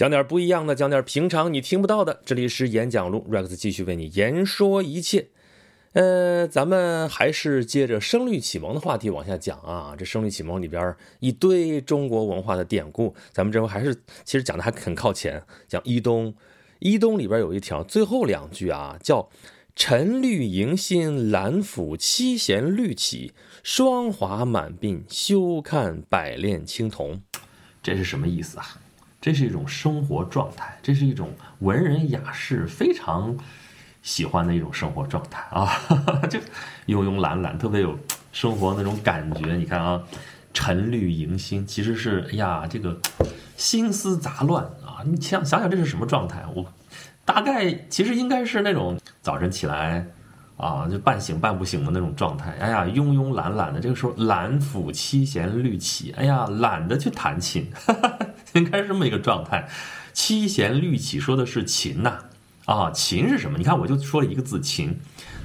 讲点不一样的，讲点平常你听不到的。这里是演讲录，Rex 继续为你言说一切。呃，咱们还是接着声律启蒙的话题往下讲啊。这声律启蒙里边一堆中国文化的典故，咱们这回还是其实讲的还很靠前，讲一东。一东里边有一条最后两句啊，叫“沉绿迎新，兰府七弦绿起，霜华满鬓，休看百炼青铜”。这是什么意思啊？这是一种生活状态，这是一种文人雅士非常喜欢的一种生活状态啊！就慵慵懒懒，特别有生活那种感觉。你看啊，沉绿迎新，其实是哎呀，这个心思杂乱啊！你想想想，这是什么状态？我大概其实应该是那种早晨起来啊，就半醒半不醒的那种状态。哎呀，慵慵懒懒的，这个时候懒府七弦绿起，哎呀，懒得去弹琴。应该是这么一个状态，七弦绿起说的是琴呐，啊，琴是什么？你看我就说了一个字琴，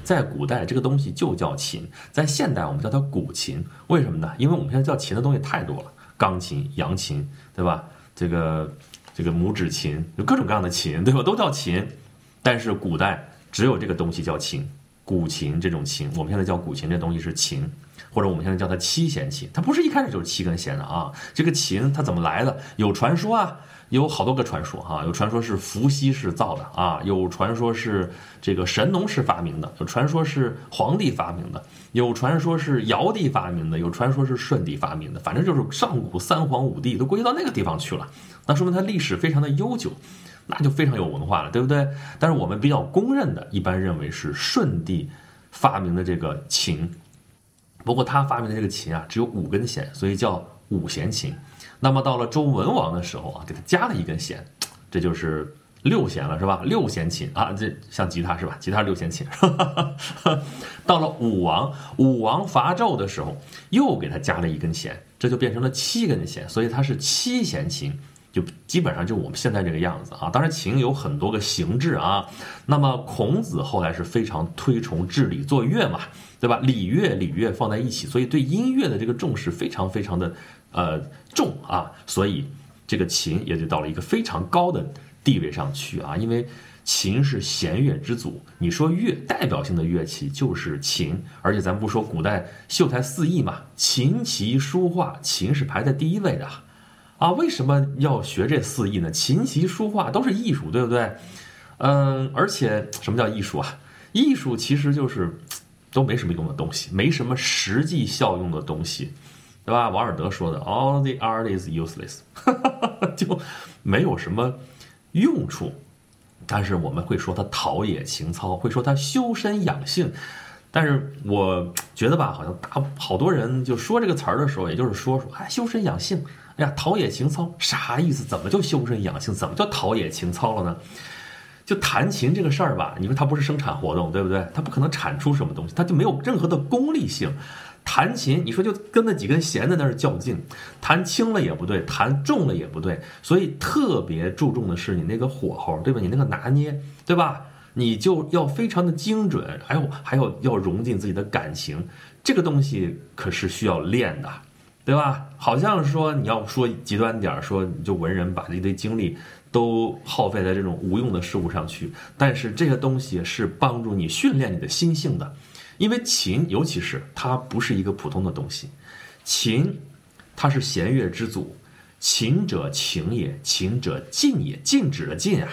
在古代这个东西就叫琴，在现代我们叫它古琴，为什么呢？因为我们现在叫琴的东西太多了，钢琴、扬琴，对吧？这个这个拇指琴，有各种各样的琴，对吧？都叫琴，但是古代只有这个东西叫琴，古琴这种琴，我们现在叫古琴这东西是琴。或者我们现在叫它七弦琴，它不是一开始就是七根弦的啊。这个琴它怎么来的？有传说啊，有好多个传说哈。有传说是伏羲氏造的啊，有传说是这个神农氏发明的，有传说是黄帝发明的，有传说是尧帝发明的，有传说是舜帝发明的。反正就是上古三皇五帝都归到那个地方去了，那说明它历史非常的悠久，那就非常有文化了，对不对？但是我们比较公认的，一般认为是舜帝发明的这个琴。不过他发明的这个琴啊，只有五根弦，所以叫五弦琴。那么到了周文王的时候啊，给他加了一根弦，这就是六弦了，是吧？六弦琴啊，这像吉他是吧？吉他六弦琴。到了武王，武王伐纣的时候，又给他加了一根弦，这就变成了七根弦，所以它是七弦琴。就基本上就我们现在这个样子啊，当然琴有很多个形制啊。那么孔子后来是非常推崇治礼作乐嘛，对吧？礼乐礼乐放在一起，所以对音乐的这个重视非常非常的呃重啊。所以这个琴也就到了一个非常高的地位上去啊。因为琴是弦乐之祖，你说乐代表性的乐器就是琴，而且咱不说古代秀才四艺嘛，琴棋书画，琴是排在第一位的。啊，为什么要学这四艺呢？琴棋书画都是艺术，对不对？嗯，而且什么叫艺术啊？艺术其实就是都没什么用的东西，没什么实际效用的东西，对吧？王尔德说的，All the art is useless，就没有什么用处。但是我们会说它陶冶情操，会说它修身养性。但是我觉得吧，好像大好多人就说这个词儿的时候，也就是说说，哎，修身养性。呀，陶冶情操啥意思？怎么就修身养性？怎么叫陶冶情操了呢？就弹琴这个事儿吧，你说它不是生产活动，对不对？它不可能产出什么东西，它就没有任何的功利性。弹琴，你说就跟那几根弦在那儿较劲，弹轻了也不对，弹重了也不对，所以特别注重的是你那个火候，对吧？你那个拿捏，对吧？你就要非常的精准，还有还有要融进自己的感情，这个东西可是需要练的。对吧？好像说你要说极端点儿，说就文人把一堆精力都耗费在这种无用的事物上去。但是这些东西是帮助你训练你的心性的，因为琴，尤其是它不是一个普通的东西，琴，它是弦乐之祖，琴者情也，琴者禁也，禁止的禁啊。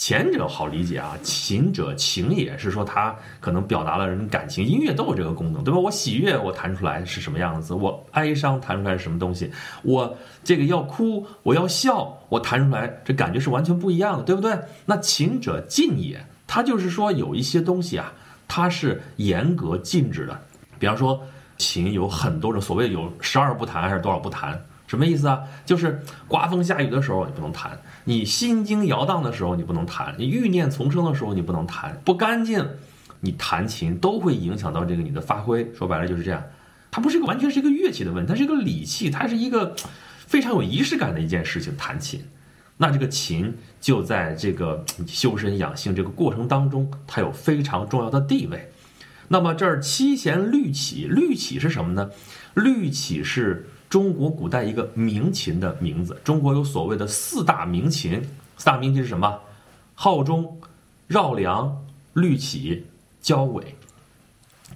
前者好理解啊，琴者情也是说他可能表达了人感情，音乐都有这个功能，对吧？我喜悦，我弹出来是什么样子；我哀伤，弹出来是什么东西；我这个要哭，我要笑，我弹出来这感觉是完全不一样的，对不对？那琴者禁也，它就是说有一些东西啊，它是严格禁止的。比方说，琴有很多种，所谓有十二不弹还是多少不弹？什么意思啊？就是刮风下雨的时候你不能弹，你心惊摇荡的时候你不能弹，你欲念丛生的时候你不能弹，不干净，你弹琴都会影响到这个你的发挥。说白了就是这样，它不是一个完全是一个乐器的问题，它是一个礼器，它是一个非常有仪式感的一件事情。弹琴，那这个琴就在这个修身养性这个过程当中，它有非常重要的地位。那么这儿七弦律起，律起是什么呢？律起是。中国古代一个名琴的名字。中国有所谓的四大名琴，四大名琴是什么？号钟、绕梁、绿绮、交尾。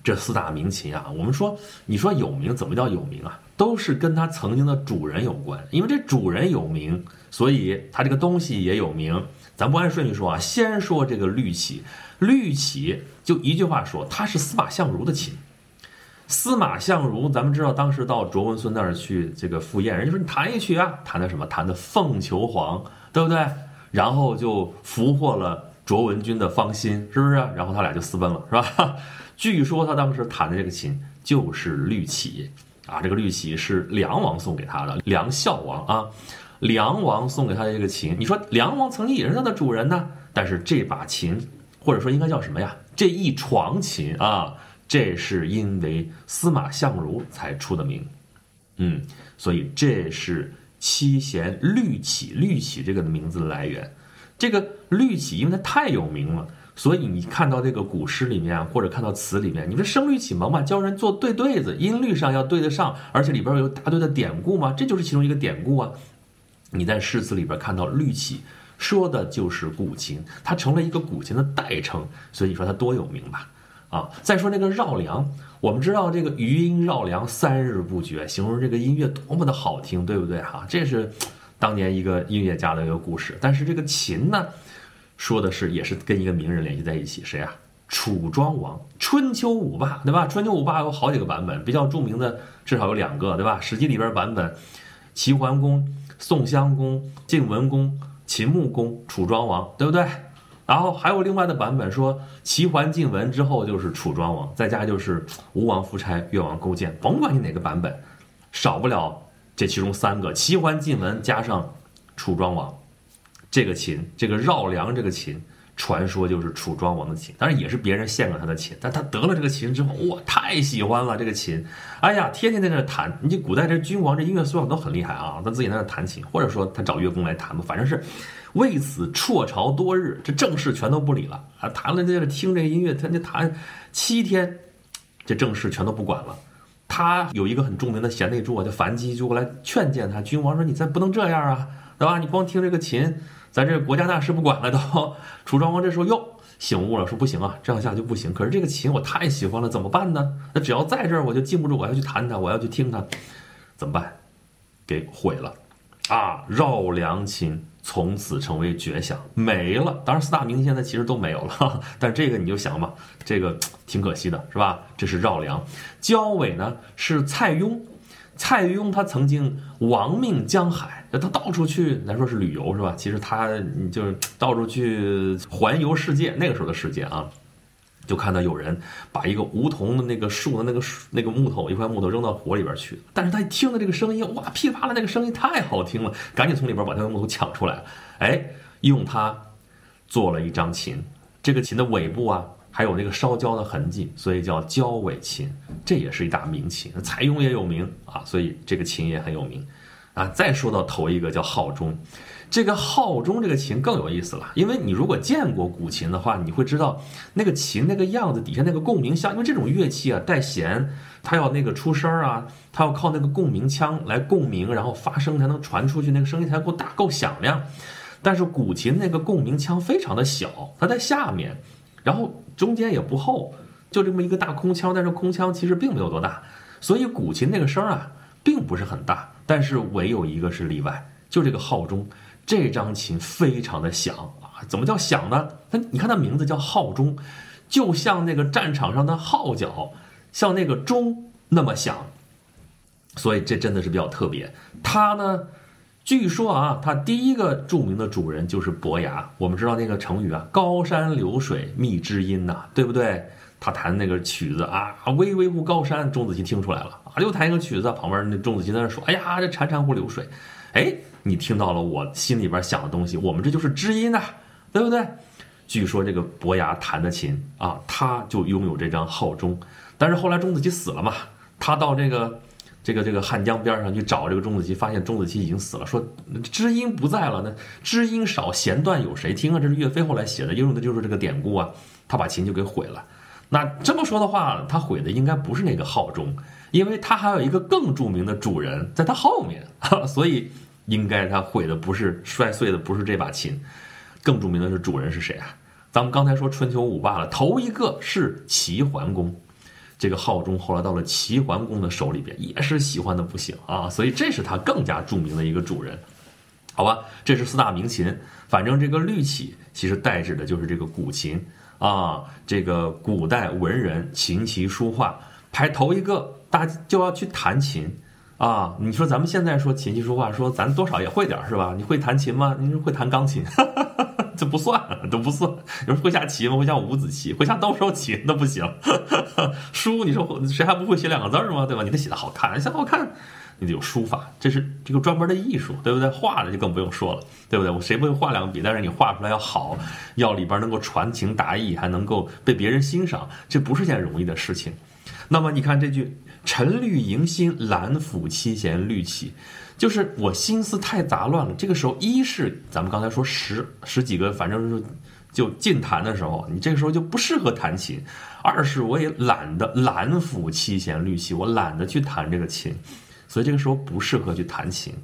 这四大名琴啊，我们说，你说有名，怎么叫有名啊？都是跟它曾经的主人有关，因为这主人有名，所以它这个东西也有名。咱不按顺序说啊，先说这个绿绮，绿绮就一句话说，它是司马相如的琴。司马相如，咱们知道当时到卓文孙那儿去这个赴宴，人家说你弹一曲啊，弹的什么？弹的凤求凰，对不对？然后就俘获了卓文君的芳心，是不是？然后他俩就私奔了，是吧？据说他当时弹的这个琴就是绿绮啊，这个绿绮是梁王送给他的，梁孝王啊，梁王送给他的这个琴，你说梁王曾经也是他的主人呢，但是这把琴或者说应该叫什么呀？这一床琴啊，这是因为司马相如才出的名，嗯，所以这是七弦绿绮，绿绮这个名字的来源，这个绿绮因为它太有名了。所以你看到这个古诗里面，或者看到词里面，你说声律启蒙嘛，教人做对对子，音律上要对得上，而且里边有大堆的典故嘛，这就是其中一个典故啊。你在诗词里边看到律启，说的就是古琴，它成了一个古琴的代称，所以你说它多有名吧？啊，再说那个绕梁，我们知道这个余音绕梁三日不绝，形容这个音乐多么的好听，对不对哈？这是当年一个音乐家的一个故事，但是这个琴呢？说的是，也是跟一个名人联系在一起，谁啊？楚庄王，春秋五霸，对吧？春秋五霸有好几个版本，比较著名的至少有两个，对吧？史记里边版本，齐桓公、宋襄公、晋文公、秦穆公、楚庄王，对不对？然后还有另外的版本说，齐桓晋文之后就是楚庄王，再加就是吴王夫差、越王勾践，甭管你哪个版本，少不了这其中三个：齐桓晋文加上楚庄王。这个秦，这个绕梁这个秦，传说就是楚庄王的琴，当然也是别人献给他的琴。但他得了这个琴之后，哇，太喜欢了这个琴，哎呀，天天在那弹。你古代这君王这音乐素养都很厉害啊，他自己在那弹琴，或者说他找乐工来弹吧，反正是为此辍朝多日，这正事全都不理了啊，弹了在这听这个音乐，他就弹七天，这正事全都不管了。他有一个很著名的贤内助啊，叫樊姬，就过来劝谏他。君王说：“你再不能这样啊，对吧？你光听这个琴。”咱这国家大事不管了都，楚庄王这时候又醒悟了，说不行啊，这样下去不行。可是这个琴我太喜欢了，怎么办呢？那只要在这儿，我就禁不住，我要去弹它，我要去听它，怎么办？给毁了啊！绕梁琴从此成为绝响，没了。当然四大名现在其实都没有了，但这个你就想吧，这个挺可惜的，是吧？这是绕梁，交尾呢是蔡邕。蔡邕他曾经亡命江海，他到处去，咱说是旅游是吧？其实他就是到处去环游世界。那个时候的世界啊，就看到有人把一个梧桐的那个树的那个那个木头一块木头扔到火里边去，但是他一听到这个声音，哇，噼啪啦，那个声音太好听了，赶紧从里边把那个木头抢出来，哎，用它做了一张琴。这个琴的尾部啊。还有那个烧焦的痕迹，所以叫焦尾琴，这也是一大名琴。采用也有名啊，所以这个琴也很有名啊。再说到头一个叫号钟，这个号钟这个琴更有意思了，因为你如果见过古琴的话，你会知道那个琴那个样子底下那个共鸣箱，因为这种乐器啊带弦，它要那个出声啊，它要靠那个共鸣腔来共鸣，然后发声才能传出去，那个声音才够大够响亮。但是古琴那个共鸣腔非常的小，它在下面。然后中间也不厚，就这么一个大空腔，但是空腔其实并没有多大，所以古琴那个声啊并不是很大。但是唯有一个是例外，就这个号钟，这张琴非常的响啊！怎么叫响呢？它你看它名字叫号钟，就像那个战场上的号角，像那个钟那么响，所以这真的是比较特别。它呢？据说啊，他第一个著名的主人就是伯牙。我们知道那个成语啊，“高山流水觅知音”呐，对不对？他弹那个曲子啊，“巍巍乎高山”，钟子期听出来了啊，又弹一个曲子，旁边那钟子期在那说：“哎呀，这潺潺乎流水。”哎，你听到了我心里边想的东西，我们这就是知音呐，对不对？据说这个伯牙弹的琴啊，他就拥有这张号钟，但是后来钟子期死了嘛，他到这个。这个这个汉江边上去找这个钟子期，发现钟子期已经死了。说知音不在了，那知音少，弦断有谁听啊？这是岳飞后来写的，用的就是这个典故啊。他把琴就给毁了。那这么说的话，他毁的应该不是那个号钟，因为他还有一个更著名的主人在他后面，所以应该他毁的不是摔碎的不是这把琴，更著名的是主人是谁啊？咱们刚才说春秋五霸了，头一个是齐桓公。这个浩中后来到了齐桓公的手里边，也是喜欢的不行啊，所以这是他更加著名的一个主人，好吧？这是四大名琴，反正这个绿绮其实代指的就是这个古琴啊，这个古代文人琴棋书画排头一个，大家就要去弹琴啊。你说咱们现在说琴棋书画，说咱多少也会点是吧？你会弹琴吗？你会弹钢琴？这不算，都不算。你说会下棋吗？会下五子棋，会下斗兽棋 那不行。书，你说谁还不会写两个字吗？对吧？你得写的好看，写好看，你得有书法，这是这个专门的艺术，对不对？画的就更不用说了，对不对？我谁不会画两笔？但是你画出来要好，要里边能够传情达意，还能够被别人欣赏，这不是件容易的事情。那么你看这句“沉绿迎新，兰抚七弦绿绮”。就是我心思太杂乱了。这个时候，一是咱们刚才说十十几个，反正是就尽弹的时候，你这个时候就不适合弹琴；二是我也懒得懒抚七弦绿绮，我懒得去弹这个琴，所以这个时候不适合去弹琴。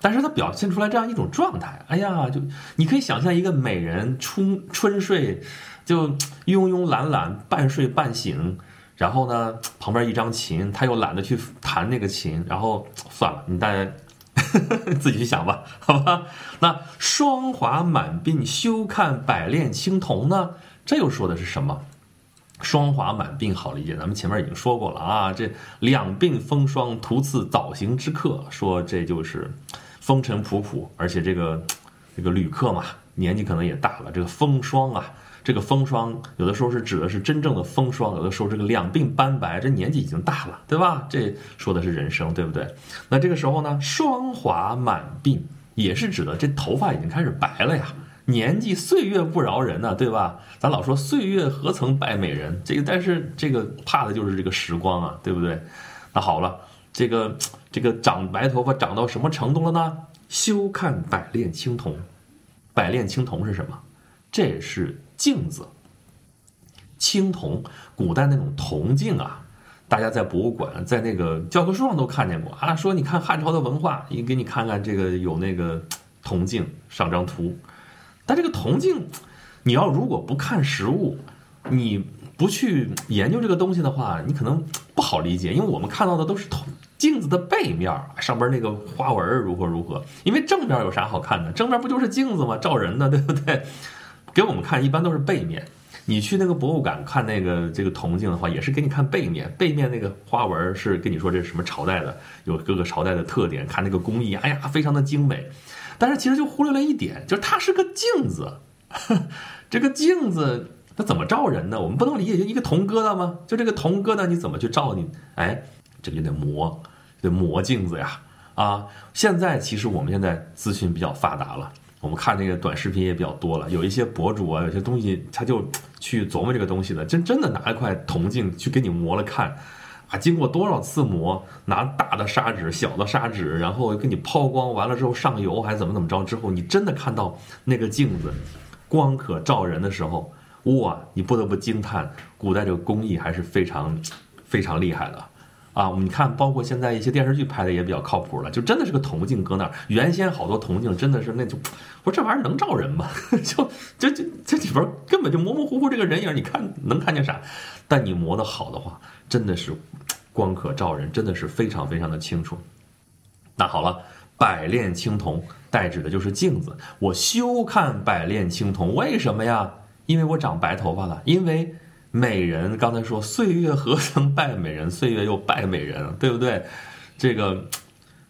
但是它表现出来这样一种状态，哎呀，就你可以想象一个美人春春睡，就慵慵懒懒，半睡半醒，然后呢旁边一张琴，他又懒得去弹那个琴，然后算了，你大家。自己去想吧，好吧。那霜华满鬓休看百炼青铜呢？这又说的是什么？霜华满鬓好理解，咱们前面已经说过了啊。这两鬓风霜，徒次早行之客，说这就是风尘仆仆，而且这个这个旅客嘛，年纪可能也大了，这个风霜啊。这个风霜有的时候是指的是真正的风霜，有的时候这个两鬓斑白，这年纪已经大了，对吧？这说的是人生，对不对？那这个时候呢，霜华满鬓也是指的这头发已经开始白了呀，年纪岁月不饶人呢，对吧？咱老说岁月何曾败美人，这个但是这个怕的就是这个时光啊，对不对？那好了，这个这个长白头发长到什么程度了呢？休看百炼青铜，百炼青铜是什么？这是。镜子，青铜，古代那种铜镜啊，大家在博物馆、在那个教科书上都看见过啊。说你看汉朝的文化，你给你看看这个有那个 铜镜，上张图。但这个铜镜，你要如果不看实物，你不去研究这个东西的话，你可能不好理解。因为我们看到的都是铜镜子的背面，上边那个花纹如何如何。因为正面有啥好看的？正面不就是镜子吗？照人的，对不对？给我们看一般都是背面，你去那个博物馆看那个这个铜镜的话，也是给你看背面，背面那个花纹是跟你说这是什么朝代的，有各个朝代的特点，看那个工艺，哎呀，非常的精美。但是其实就忽略了一点，就是它是个镜子，这个镜子它怎么照人呢？我们不能理解就一个铜疙瘩吗？就这个铜疙瘩你怎么去照你？哎，这个得磨，得磨镜子呀！啊，现在其实我们现在资讯比较发达了。我们看那个短视频也比较多了，有一些博主啊，有些东西他就去琢磨这个东西的，真真的拿一块铜镜去给你磨了看，啊，经过多少次磨，拿大的砂纸、小的砂纸，然后给你抛光，完了之后上油还是怎么怎么着，之后你真的看到那个镜子光可照人的时候，哇，你不得不惊叹，古代这个工艺还是非常非常厉害的。啊，我们看，包括现在一些电视剧拍的也比较靠谱了，就真的是个铜镜搁那儿。原先好多铜镜真的是那就，我说这玩意儿能照人吗？就这这这里边根本就模模糊糊这个人影，你看能看见啥？但你磨得好的话，真的是光可照人，真的是非常非常的清楚。那好了，百炼青铜代指的就是镜子。我休看百炼青铜，为什么呀？因为我长白头发了，因为。美人刚才说岁月何曾败美人，岁月又败美人，对不对？这个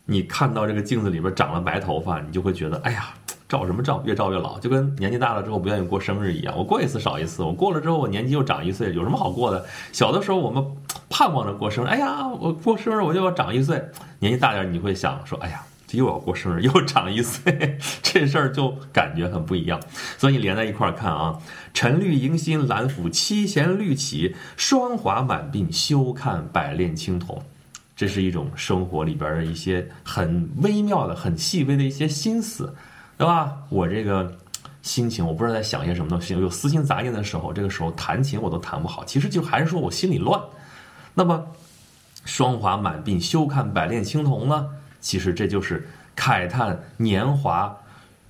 你看到这个镜子里边长了白头发，你就会觉得，哎呀，照什么照，越照越老，就跟年纪大了之后不愿意过生日一样。我过一次少一次，我过了之后我年纪又长一岁，有什么好过的？小的时候我们盼望着过生日，哎呀，我过生日我就要长一岁。年纪大点你会想说，哎呀。这又要过生日，又长一岁，这事儿就感觉很不一样。所以连在一块儿看啊，沉绿迎新，兰抚七弦绿绮，霜华满鬓，休看百炼青铜。这是一种生活里边的一些很微妙的、很细微的一些心思，对吧？我这个心情，我不知道在想些什么东西，有私心杂念的时候，这个时候弹琴我都弹不好。其实就还是说我心里乱。那么。霜华满鬓，休看百炼青铜呢？其实这就是慨叹年华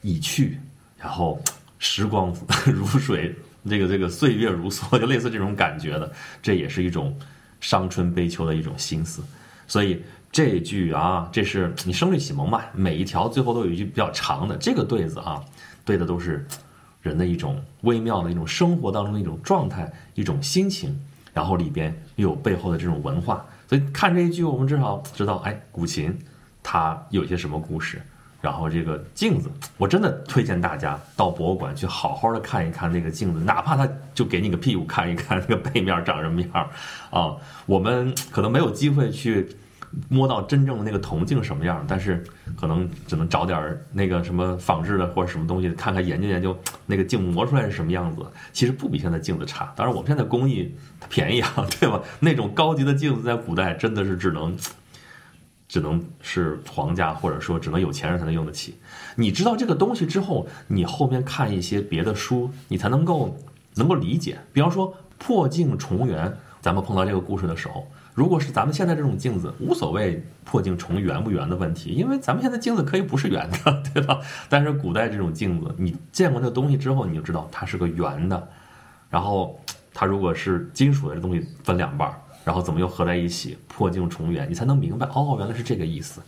已去，然后时光如水，这个这个岁月如梭，就类似这种感觉的。这也是一种伤春悲秋的一种心思。所以这句啊，这是你声律启蒙嘛？每一条最后都有一句比较长的这个对子啊，对的都是人的一种微妙的一种生活当中的一种状态、一种心情，然后里边又有背后的这种文化。所以看这一句，我们至少知道，哎，古琴它有些什么故事。然后这个镜子，我真的推荐大家到博物馆去好好的看一看那个镜子，哪怕它就给你个屁股看一看，那个背面长什么样 啊？我们可能没有机会去摸到真正的那个铜镜什么样，但是可能只能找点那个什么仿制的或者什么东西看看研究研究 那个镜磨出来是什么样子。其实不比现在镜子差，当然我们现在工艺它便宜啊，对吧？那种高级的镜子在古代真的是只能。只能是皇家，或者说只能有钱人才能用得起。你知道这个东西之后，你后面看一些别的书，你才能够能够理解。比方说破镜重圆，咱们碰到这个故事的时候，如果是咱们现在这种镜子，无所谓破镜重圆不圆的问题，因为咱们现在镜子可以不是圆的，对吧？但是古代这种镜子，你见过那东西之后，你就知道它是个圆的。然后它如果是金属的这东西，分两半儿。然后怎么又合在一起？破镜重圆，你才能明白哦，原来是这个意思，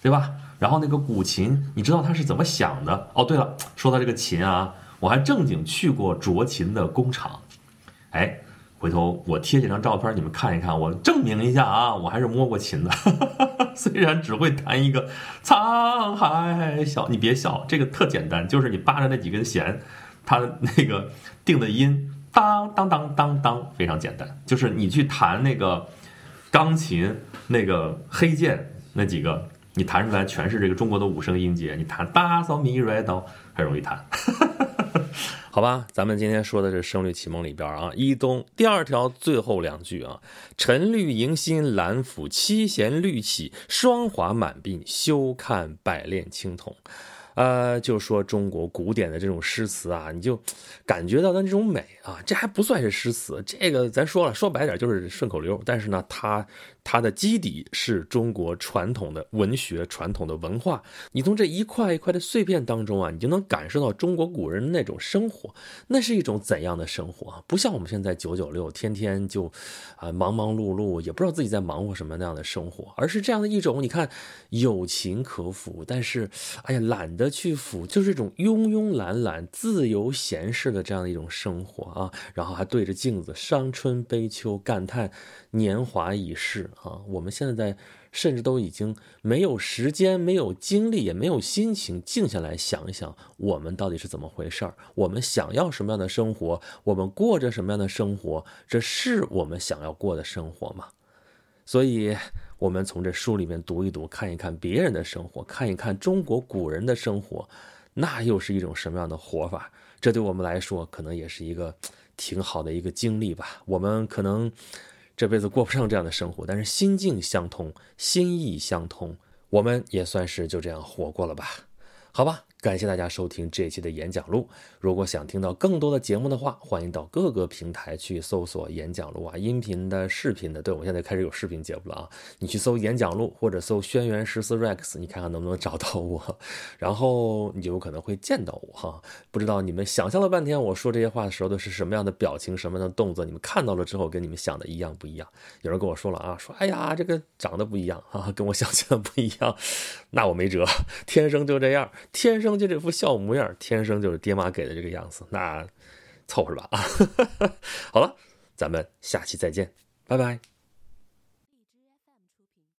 对吧？然后那个古琴，你知道它是怎么想的？哦，对了，说到这个琴啊，我还正经去过琢琴的工厂，哎，回头我贴几张照片，你们看一看，我证明一下啊，我还是摸过琴的，虽然只会弹一个沧海笑，你别笑，这个特简单，就是你扒着那几根弦，它那个定的音。当当当当当，非常简单，就是你去弹那个钢琴那个黑键那几个，你弹出来全是这个中国的五声音阶。你弹大嗦咪瑞哆，很容易弹。好吧，咱们今天说的是《声律启蒙》里边啊，一东第二条最后两句啊，沉绿迎新，兰府七弦绿起，霜华满鬓，休看百炼青铜。呃，就说中国古典的这种诗词啊，你就感觉到的这种美啊，这还不算是诗词，这个咱说了，说白点就是顺口溜。但是呢，它。它的基底是中国传统的文学、传统的文化。你从这一块一块的碎片当中啊，你就能感受到中国古人那种生活，那是一种怎样的生活？不像我们现在九九六，天天就啊忙忙碌碌，也不知道自己在忙活什么那样的生活，而是这样的一种，你看有情可抚，但是哎呀懒得去抚，就是一种慵慵懒懒、自由闲适的这样的一种生活啊。然后还对着镜子伤春悲秋，感叹年华已逝。啊，我们现在甚至都已经没有时间、没有精力、也没有心情静下来想一想，我们到底是怎么回事儿？我们想要什么样的生活？我们过着什么样的生活？这是我们想要过的生活吗？所以，我们从这书里面读一读，看一看别人的生活，看一看中国古人的生活，那又是一种什么样的活法？这对我们来说，可能也是一个挺好的一个经历吧。我们可能。这辈子过不上这样的生活，但是心境相通，心意相通，我们也算是就这样活过了吧？好吧。感谢大家收听这一期的演讲录。如果想听到更多的节目的话，欢迎到各个平台去搜索演讲录啊，音频的、视频的。对我们现在开始有视频节目了啊，你去搜演讲录或者搜轩辕十四 Rex，你看看能不能找到我，然后你就有可能会见到我哈。不知道你们想象了半天我说这些话的时候都是什么样的表情、什么样的动作？你们看到了之后跟你们想的一样不一样？有人跟我说了啊，说哎呀这个长得不一样啊，跟我想象的不一样，那我没辙，天生就这样，天生。就这副笑模样，天生就是爹妈给的这个样子，那凑合吧啊！好了，咱们下期再见，拜拜。